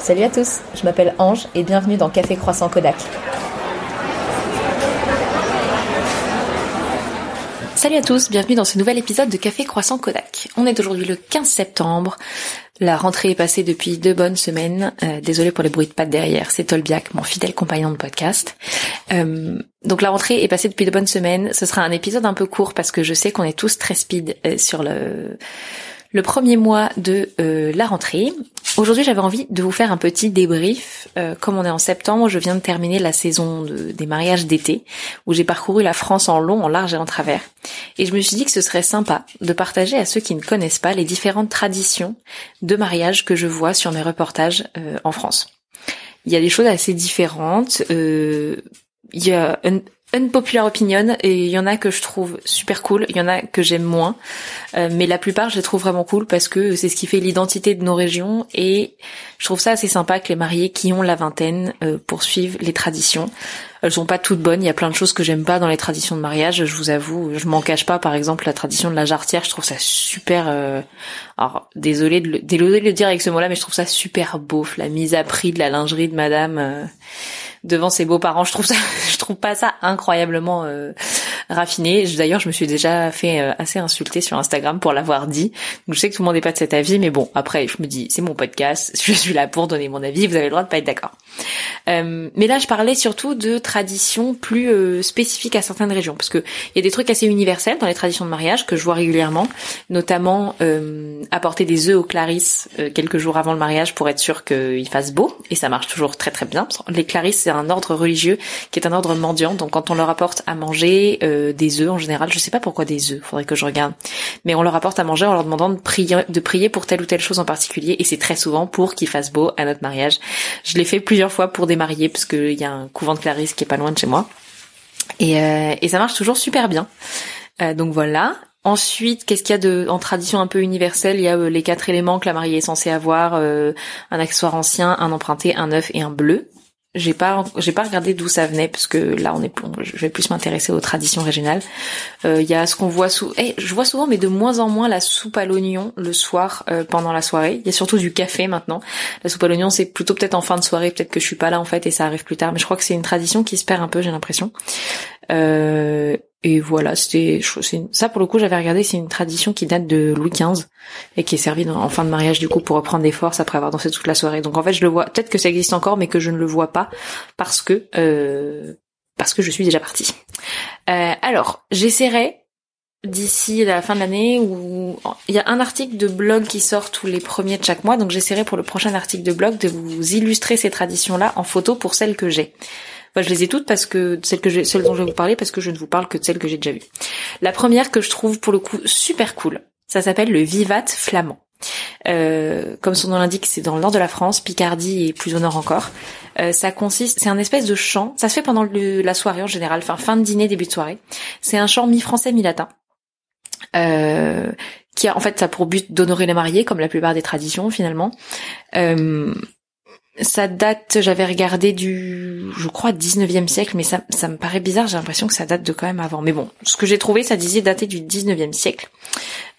Salut à tous, je m'appelle Ange et bienvenue dans Café Croissant Kodak. Salut à tous, bienvenue dans ce nouvel épisode de Café Croissant Kodak. On est aujourd'hui le 15 septembre. La rentrée est passée depuis deux bonnes semaines. Euh, désolé pour les bruits de pattes derrière, c'est Tolbiac, mon fidèle compagnon de podcast. Euh, donc la rentrée est passée depuis deux bonnes semaines. Ce sera un épisode un peu court parce que je sais qu'on est tous très speed euh, sur le le premier mois de euh, la rentrée. Aujourd'hui, j'avais envie de vous faire un petit débrief. Euh, comme on est en septembre, je viens de terminer la saison des mariages d'été, où j'ai parcouru la France en long, en large et en travers. Et je me suis dit que ce serait sympa de partager à ceux qui ne connaissent pas les différentes traditions de mariage que je vois sur mes reportages euh, en France. Il y a des choses assez différentes. il y a unpopular opinion et il y en a que je trouve super cool, il y en a que j'aime moins, euh, mais la plupart je les trouve vraiment cool parce que c'est ce qui fait l'identité de nos régions et je trouve ça assez sympa que les mariés qui ont la vingtaine euh, poursuivent les traditions. Elles sont pas toutes bonnes, il y a plein de choses que j'aime pas dans les traditions de mariage, je vous avoue, je m'en cache pas. Par exemple la tradition de la jarretière, je trouve ça super euh... alors désolé de le, désolé de le dire avec ce mot-là mais je trouve ça super beauf, la mise à prix de la lingerie de madame euh, devant ses beaux-parents. Je trouve ça, je trouve pas ça incroyablement euh, raffiné. D'ailleurs, je me suis déjà fait euh, assez insulter sur Instagram pour l'avoir dit. Donc, je sais que tout le monde n'est pas de cet avis, mais bon, après, je me dis, c'est mon podcast, je suis là pour donner mon avis. Vous avez le droit de pas être d'accord. Euh, mais là, je parlais surtout de traditions plus spécifiques à certaines régions, parce que il y a des trucs assez universels dans les traditions de mariage que je vois régulièrement, notamment apporter des œufs aux clarisses quelques jours avant le mariage pour être sûr qu'il fasse beau, et ça marche toujours très très bien. Les clarisses c'est un ordre religieux qui est un ordre mendiant. Donc quand on leur apporte à manger euh, des œufs en général, je sais pas pourquoi des œufs, faudrait que je regarde, mais on leur apporte à manger en leur demandant de prier, de prier pour telle ou telle chose en particulier, et c'est très souvent pour qu'il fasse beau à notre mariage. Je l'ai fait plusieurs fois pour des mariés parce qu'il y a un couvent de Clarisse qui est pas loin de chez moi, et, euh, et ça marche toujours super bien. Euh, donc voilà. Ensuite, qu'est-ce qu'il y a de en tradition un peu universelle? Il y a les quatre éléments que la mariée est censée avoir un accessoire ancien, un emprunté, un neuf et un bleu. J'ai pas j'ai pas regardé d'où ça venait parce que là on est je vais plus m'intéresser aux traditions régionales. Il euh, y a ce qu'on voit sous eh, je vois souvent mais de moins en moins la soupe à l'oignon le soir euh, pendant la soirée. Il y a surtout du café maintenant. La soupe à l'oignon c'est plutôt peut-être en fin de soirée, peut-être que je suis pas là en fait et ça arrive plus tard mais je crois que c'est une tradition qui se perd un peu, j'ai l'impression. Euh, et voilà, c'était ça pour le coup j'avais regardé, c'est une tradition qui date de Louis XV et qui est servie en fin de mariage du coup pour reprendre des forces après avoir dansé toute la soirée. Donc en fait je le vois, peut-être que ça existe encore mais que je ne le vois pas parce que euh, parce que je suis déjà partie. Euh, alors j'essaierai d'ici la fin de l'année où il y a un article de blog qui sort tous les premiers de chaque mois donc j'essaierai pour le prochain article de blog de vous illustrer ces traditions là en photo pour celles que j'ai. Je les ai toutes parce que celles que j'ai, celles dont je vais vous parler parce que je ne vous parle que de celles que j'ai déjà vues. La première que je trouve pour le coup super cool, ça s'appelle le Vivat flamand. Euh, comme son nom l'indique, c'est dans le nord de la France, Picardie et plus au nord encore. Euh, ça consiste, c'est un espèce de chant. Ça se fait pendant la soirée en général, fin fin de dîner, début de soirée. C'est un chant mi-français mi-latin. Euh, qui a en fait ça pour but d'honorer les mariés comme la plupart des traditions finalement. Euh, ça date, j'avais regardé du, je crois, 19e siècle, mais ça, ça me paraît bizarre, j'ai l'impression que ça date de quand même avant. Mais bon, ce que j'ai trouvé, ça disait dater du 19e siècle.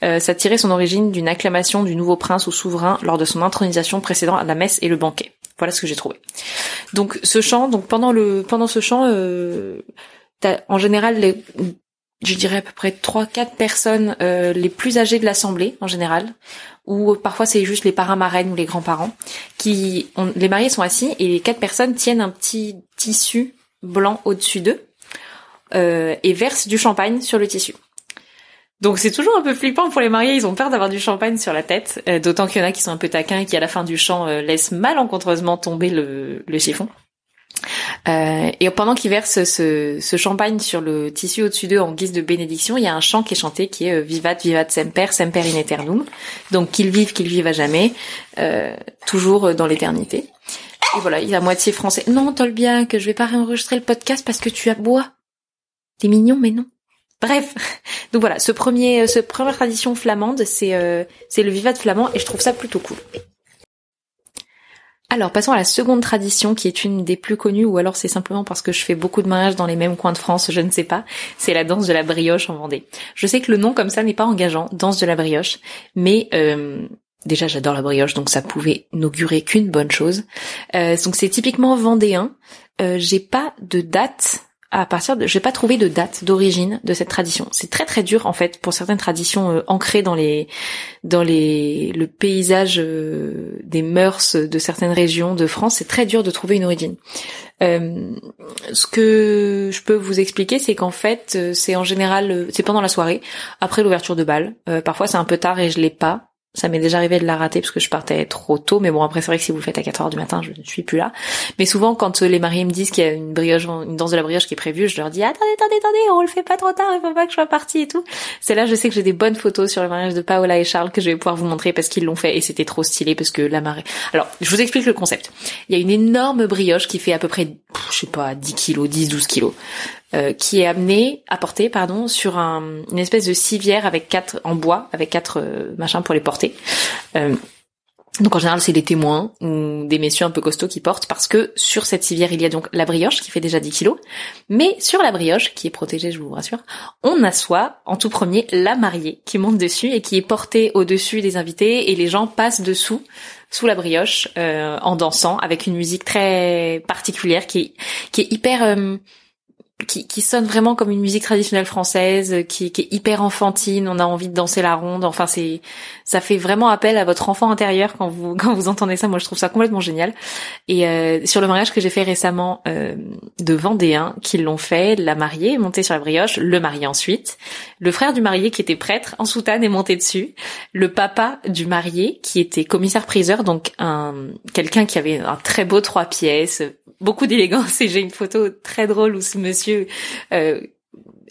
Euh, ça tirait son origine d'une acclamation du nouveau prince ou souverain lors de son intronisation précédant à la messe et le banquet. Voilà ce que j'ai trouvé. Donc ce chant, donc pendant le pendant ce chant, euh, en général les, je dirais à peu près trois quatre personnes euh, les plus âgées de l'assemblée en général ou parfois c'est juste les parrains marraines ou les grands-parents qui ont, les mariés sont assis et les quatre personnes tiennent un petit tissu blanc au-dessus d'eux euh, et versent du champagne sur le tissu. Donc c'est toujours un peu flippant pour les mariés, ils ont peur d'avoir du champagne sur la tête, euh, d'autant qu'il y en a qui sont un peu taquins et qui à la fin du chant laissent malencontreusement tomber le, le chiffon. Euh, et pendant qu'ils versent ce, ce, champagne sur le tissu au-dessus d'eux en guise de bénédiction, il y a un chant qui est chanté qui est euh, Vivat, Vivat Semper, Semper in Eternum. Donc qu'ils vivent, qu'ils vivent à jamais, euh, toujours dans l'éternité. Et voilà, il est à moitié français. Non, Tolbia, que je vais pas réenregistrer le podcast parce que tu as bois. T'es mignon, mais non. Bref, donc voilà, ce premier, ce première tradition flamande, c'est c'est le Vivat flamand et je trouve ça plutôt cool. Alors passons à la seconde tradition qui est une des plus connues ou alors c'est simplement parce que je fais beaucoup de mariages dans les mêmes coins de France, je ne sais pas. C'est la danse de la brioche en Vendée. Je sais que le nom comme ça n'est pas engageant, danse de la brioche, mais euh, déjà j'adore la brioche, donc ça pouvait n'augurer qu'une bonne chose. Euh, donc c'est typiquement vendéen. Euh, j'ai pas de date à partir de, j'ai pas trouvé de date d'origine de cette tradition. C'est très très dur en fait pour certaines traditions euh, ancrées dans les dans les le paysage euh, des mœurs de certaines régions de France. C'est très dur de trouver une origine. Euh, ce que je peux vous expliquer, c'est qu'en fait, c'est en général, c'est pendant la soirée, après l'ouverture de bal. parfois, c'est un peu tard et je l'ai pas. Ça m'est déjà arrivé de la rater parce que je partais trop tôt, mais bon après c'est vrai que si vous le faites à 4 heures du matin, je ne suis plus là. Mais souvent quand euh, les mariés me disent qu'il y a une brioche, une danse de la brioche qui est prévue, je leur dis attendez, attendez, attendez, on le fait pas trop tard, il faut pas que je sois partie et tout. C'est là je sais que j'ai des bonnes photos sur le mariage de Paola et Charles que je vais pouvoir vous montrer parce qu'ils l'ont fait et c'était trop stylé parce que la marée. Alors je vous explique le concept. Il y a une énorme brioche qui fait à peu près, je sais pas, 10 kilos, 10, 12 kilos. Euh, qui est amené, apporté, pardon, sur un, une espèce de civière avec quatre en bois, avec quatre euh, machins pour les porter. Euh, donc en général c'est des témoins ou des messieurs un peu costauds qui portent parce que sur cette civière il y a donc la brioche qui fait déjà 10 kilos, mais sur la brioche qui est protégée je vous rassure, on assoit en tout premier la mariée qui monte dessus et qui est portée au-dessus des invités et les gens passent dessous sous la brioche en dansant avec une musique très particulière qui est, qui est hyper qui, qui, sonne vraiment comme une musique traditionnelle française, qui, qui, est hyper enfantine. On a envie de danser la ronde. Enfin, c'est, ça fait vraiment appel à votre enfant intérieur quand vous quand vous entendez ça. Moi, je trouve ça complètement génial. Et euh, sur le mariage que j'ai fait récemment euh, de Vendéens, qui l'ont fait, la mariée est montée sur la brioche, le marié ensuite, le frère du marié qui était prêtre en soutane est monté dessus, le papa du marié qui était commissaire priseur, donc un quelqu'un qui avait un très beau trois pièces, beaucoup d'élégance. Et j'ai une photo très drôle où ce monsieur euh,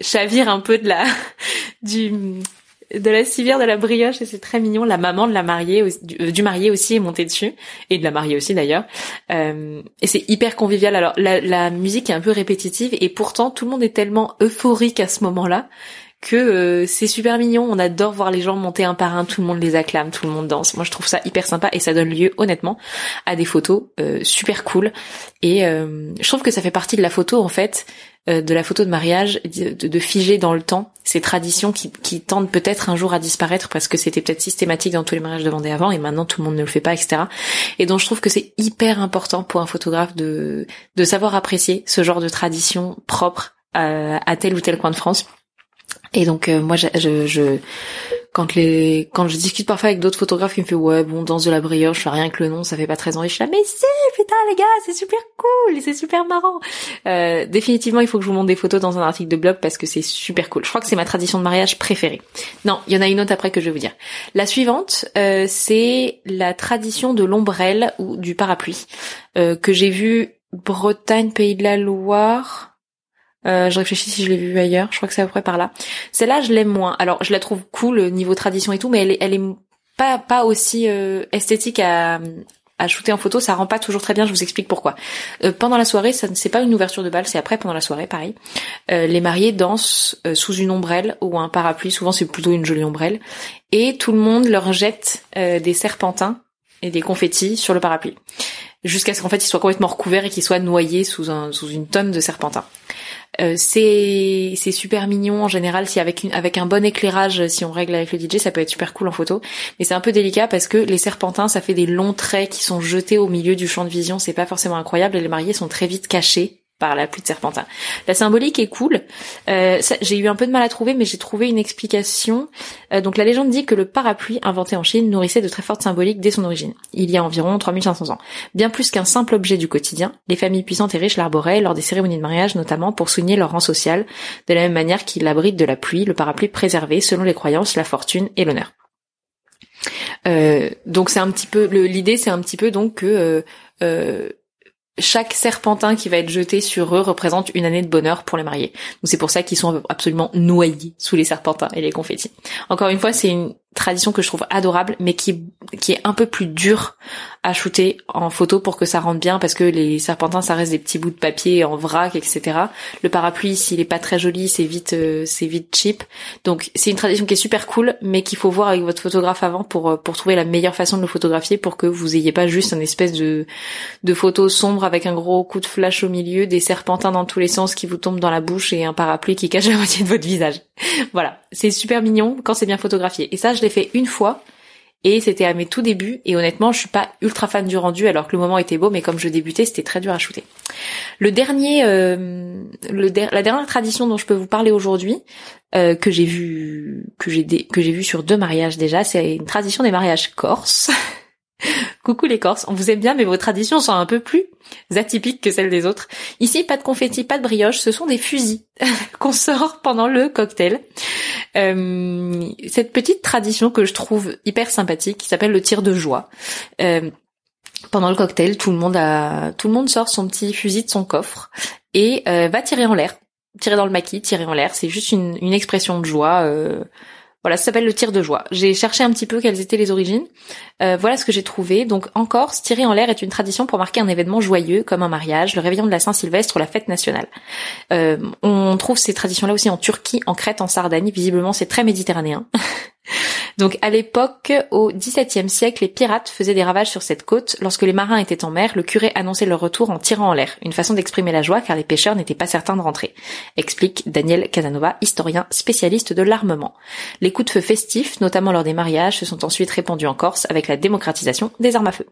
chavire un peu de la du de la civière de la brioche et c'est très mignon. La maman de la mariée, du, euh, marié aussi est montée dessus et de la mariée aussi d'ailleurs. Euh, et c'est hyper convivial. Alors la, la, musique est un peu répétitive et pourtant tout le monde est tellement euphorique à ce moment-là que euh, c'est super mignon. On adore voir les gens monter un par un, tout le monde les acclame, tout le monde danse. Moi, je trouve ça hyper sympa et ça donne lieu, honnêtement, à des photos euh, super cool. Et euh, je trouve que ça fait partie de la photo, en fait, de la photo de mariage, de, de, figer dans le temps ces traditions qui, qui tendent peut-être un jour à disparaître parce que c'était peut-être systématique dans tous les mariages de Vendée avant et maintenant tout le monde ne le fait pas, etc. Et donc je trouve que c'est hyper important pour un photographe de, de savoir apprécier ce genre de tradition propre à tel ou tel coin de France et donc euh, moi je, je, quand les quand je discute parfois avec d'autres photographes qui me fait ouais bon danse de la brioche, je fais rien que le nom, ça fait pas très envie. Je suis là mais si putain les gars c'est super cool c'est super marrant. Euh, définitivement il faut que je vous montre des photos dans un article de blog parce que c'est super cool. Je crois que c'est ma tradition de mariage préférée. Non il y en a une autre après que je vais vous dire. La suivante euh, c'est la tradition de l'ombrelle ou du parapluie euh, que j'ai vu Bretagne Pays de la Loire euh, je réfléchis si je l'ai vu ailleurs. Je crois que c'est à peu près par là. Celle-là, je l'aime moins. Alors, je la trouve cool niveau tradition et tout, mais elle est, elle est pas pas aussi euh, esthétique à à shooter en photo. Ça rend pas toujours très bien. Je vous explique pourquoi. Euh, pendant la soirée, ça c'est pas une ouverture de bal, c'est après pendant la soirée, pareil. les mariés dansent sous une ombrelle ou un parapluie. Souvent, c'est plutôt une jolie ombrelle. Et tout le monde leur jette des serpentins et des confettis sur le parapluie jusqu'à ce qu'en fait ils soient complètement recouverts et qu'ils soient noyés sous un sous une tonne de serpentins. Euh, c'est super mignon en général si avec avec un bon éclairage si on règle avec le DJ ça peut être super cool en photo. Mais c'est un peu délicat parce que les serpentins ça fait des longs traits qui sont jetés au milieu du champ de vision. C'est pas forcément incroyable et les mariés sont très vite cachés par la pluie de serpentin. La symbolique est cool. Euh, j'ai eu un peu de mal à trouver, mais j'ai trouvé une explication. Euh, donc la légende dit que le parapluie inventé en Chine nourrissait de très fortes symboliques dès son origine, il y a environ 3500 ans. Bien plus qu'un simple objet du quotidien, les familles puissantes et riches l'arboraient lors des cérémonies de mariage notamment pour souligner leur rang social, de la même manière qu'il abrite de la pluie, le parapluie préservé selon les croyances, la fortune et l'honneur. Euh, donc c'est un petit peu l'idée, c'est un petit peu donc que chaque serpentin qui va être jeté sur eux représente une année de bonheur pour les mariés. Donc c'est pour ça qu'ils sont absolument noyés sous les serpentins et les confettis. Encore une fois, c'est une tradition que je trouve adorable, mais qui, qui est un peu plus dure à shooter en photo pour que ça rentre bien, parce que les serpentins, ça reste des petits bouts de papier en vrac, etc. Le parapluie, s'il est pas très joli, c'est vite, euh, c'est vite cheap. Donc c'est une tradition qui est super cool, mais qu'il faut voir avec votre photographe avant pour euh, pour trouver la meilleure façon de le photographier, pour que vous ayez pas juste une espèce de de photo sombre avec un gros coup de flash au milieu, des serpentins dans tous les sens qui vous tombent dans la bouche et un parapluie qui cache la moitié de votre visage. voilà, c'est super mignon quand c'est bien photographié. Et ça, je l'ai fait une fois Et c'était à mes tout débuts. Et honnêtement, je suis pas ultra fan du rendu, alors que le moment était beau, mais comme je débutais, c'était très dur à shooter. Le dernier, euh, la dernière tradition dont je peux vous parler aujourd'hui, euh, que j'ai vu, que j'ai vu sur deux mariages déjà, c'est une tradition des mariages corses. Coucou les Corses, on vous aime bien, mais vos traditions sont un peu plus atypiques que celles des autres. Ici, pas de confetti, pas de brioche, ce sont des fusils qu'on sort pendant le cocktail. Euh, cette petite tradition que je trouve hyper sympathique, qui s'appelle le tir de joie. Euh, pendant le cocktail, tout le monde a, tout le monde sort son petit fusil de son coffre et euh, va tirer en l'air, tirer dans le maquis, tirer en l'air. C'est juste une, une, expression de joie. Voilà, ça s'appelle le tir de joie. J'ai cherché un petit peu quelles étaient les origines. Euh, voilà ce que j'ai trouvé. Donc en Corse, tirer en l'air est une tradition pour marquer un événement joyeux comme un mariage, le réveillon de la Saint-Sylvestre la fête nationale. Euh, on trouve ces traditions-là aussi en Turquie, en Crète, en Sardaigne. Visiblement, c'est très méditerranéen. Donc à l'époque, au XVIIe siècle, les pirates faisaient des ravages sur cette côte. Lorsque les marins étaient en mer, le curé annonçait leur retour en tirant en l'air, une façon d'exprimer la joie car les pêcheurs n'étaient pas certains de rentrer, explique Daniel Casanova, historien spécialiste de l'armement. Les coups de feu festifs, notamment lors des mariages, se sont ensuite répandus en Corse avec la démocratisation des armes à feu.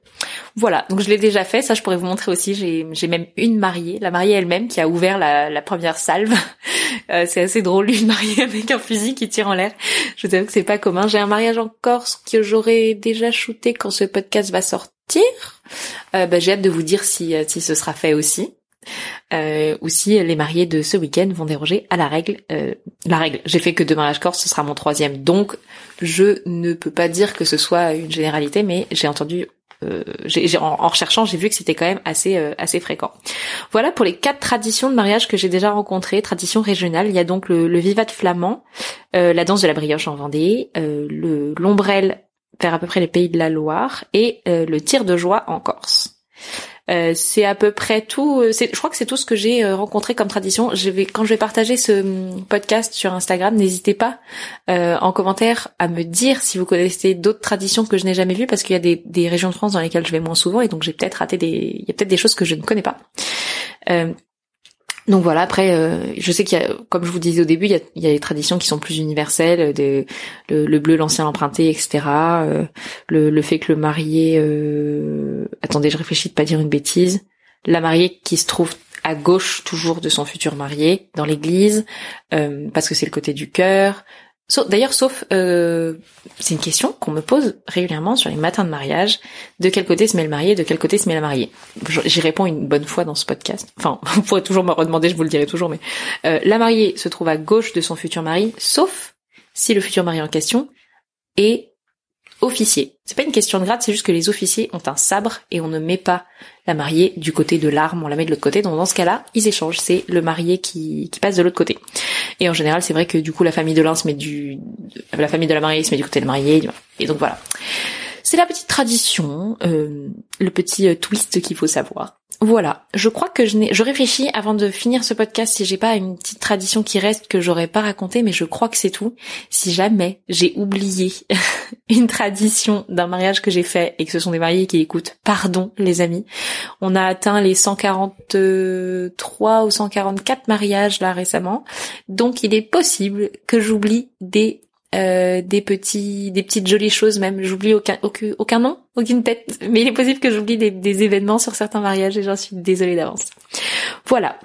Voilà, donc je l'ai déjà fait, ça je pourrais vous montrer aussi, j'ai même une mariée, la mariée elle-même qui a ouvert la, première salve. Euh, c'est assez drôle, une mariée avec un fusil qui tire en l'air. Je sais que c'est pas commun. J'ai un mariage en Corse que j'aurais déjà shooté quand ce podcast va sortir. Euh, bah, j'ai hâte de vous dire si, euh, si ce sera fait aussi. Euh, ou si les mariés de ce week-end vont déroger à la règle. La règle, j'ai fait que deux mariages corse, ce sera mon troisième, donc je ne peux pas dire que ce soit une généralité, mais j'ai entendu euh, en, recherchant, j'ai vu que c'était quand même assez euh, assez fréquent. Voilà pour les quatre traditions de mariage que j'ai déjà rencontrées, traditions régionales. Il y a donc le, le vivat flamand, euh, la danse de la brioche en Vendée, le l'ombrelle vers à peu près les pays de la Loire et le tir de joie en Corse. Euh, c'est à peu près tout. Euh, je crois que c'est tout ce que j'ai euh, rencontré comme tradition. Quand je vais partager ce hum, podcast sur Instagram, n'hésitez pas en commentaire à me dire si vous connaissez d'autres traditions que je n'ai jamais vues, parce qu'il y a des, des, régions de France dans lesquelles je vais moins souvent, et donc j'ai peut-être raté des, il y a peut-être des choses que je ne connais pas. Donc voilà, après, euh, je sais qu'il y a, comme je vous disais au début, il y a, il des traditions qui sont plus universelles, de, le, bleu, l'ancien emprunté, etc. Euh, le, fait que le marié... Euh, attendez, je réfléchis de pas dire une bêtise. La mariée qui se trouve à gauche toujours de son futur marié dans l'église, parce que c'est le côté du cœur. D'ailleurs, sauf, euh, c'est une question qu'on me pose régulièrement sur les matins de mariage. De quel côté se met le marié, de quel côté se met la mariée? J'y réponds une bonne fois dans ce podcast. Enfin, vous pourrez toujours me redemander, je vous le dirai toujours, mais euh, la mariée se trouve à gauche de son futur mari, sauf si le futur mari en question est officier. C'est pas une question de grade, c'est juste que les officiers ont un sabre et on ne met pas la mariée du côté de l'arme, on la met de l'autre côté. Donc dans ce cas-là, ils échangent. C'est le marié qui, qui passe de l'autre côté. Et en général, c'est vrai que du coup, la famille de l'un se met du, la famille de la mariée se met du côté de la mariée. Et donc voilà. C'est la petite tradition, euh, le petit euh, twist qu'il faut savoir. Voilà, je crois que je n'ai, je réfléchis avant de finir ce podcast si j'ai pas une petite tradition qui reste que j'aurais pas racontée, mais je crois que c'est tout. Si jamais j'ai oublié une tradition d'un mariage que j'ai fait et que ce sont des mariés qui écoutent, pardon les amis, on a atteint les 143 ou 144 mariages là récemment, donc il est possible que j'oublie des euh, des petits, des petites jolies choses même. J'oublie aucun, aucun, aucun nom, aucune tête, mais il est possible que j'oublie des, des événements sur certains mariages et j'en suis désolée d'avance. Voilà.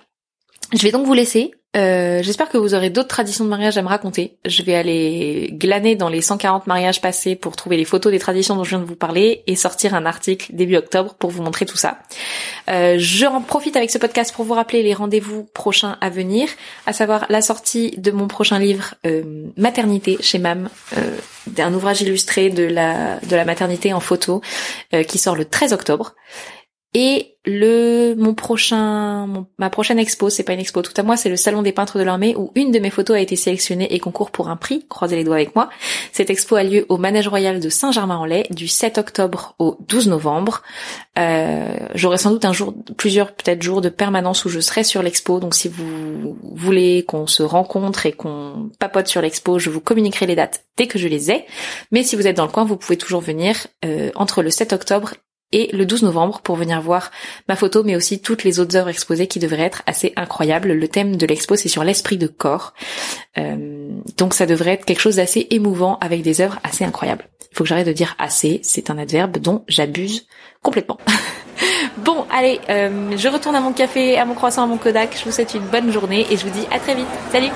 Je vais donc vous laisser. Euh, j'espère que vous aurez d'autres traditions de mariage à me raconter. Je vais aller glaner dans les 140 mariages passés pour trouver les photos des traditions dont je viens de vous parler et sortir un article début octobre pour vous montrer tout ça. Euh, je en profite avec ce podcast pour vous rappeler les rendez-vous prochains à venir, à savoir la sortie de mon prochain livre euh, Maternité chez MAM, d'un ouvrage illustré de la de la maternité en photo qui sort le 13 octobre. Et le mon prochain ma prochaine expo, c'est pas une expo tout à moi, c'est le salon des peintres de l'armée où une de mes photos a été sélectionnée et concourt pour un prix. Croisez les doigts avec moi. Cette expo a lieu au Manège Royal de Saint-Germain-en-Laye du 7 octobre au 12 novembre. Euh, J'aurai sans doute un jour, plusieurs peut-être jours de permanence où je serai sur l'expo. Donc si vous voulez qu'on se rencontre et qu'on papote sur l'expo, je vous communiquerai les dates dès que je les ai. Mais si vous êtes dans le coin, vous pouvez toujours venir euh, entre le 7 octobre et le 12 novembre pour venir voir ma photo mais aussi toutes les autres œuvres exposées qui devraient être assez incroyables. Le thème de l'expo c'est sur l'esprit de corps. Euh, donc ça devrait être quelque chose d'assez émouvant avec des œuvres assez incroyables. Il faut que j'arrête de dire assez, c'est un adverbe dont j'abuse complètement. bon, allez, euh, je retourne à mon café, à mon croissant, à mon Kodak. Je vous souhaite une bonne journée et je vous dis à très vite. Salut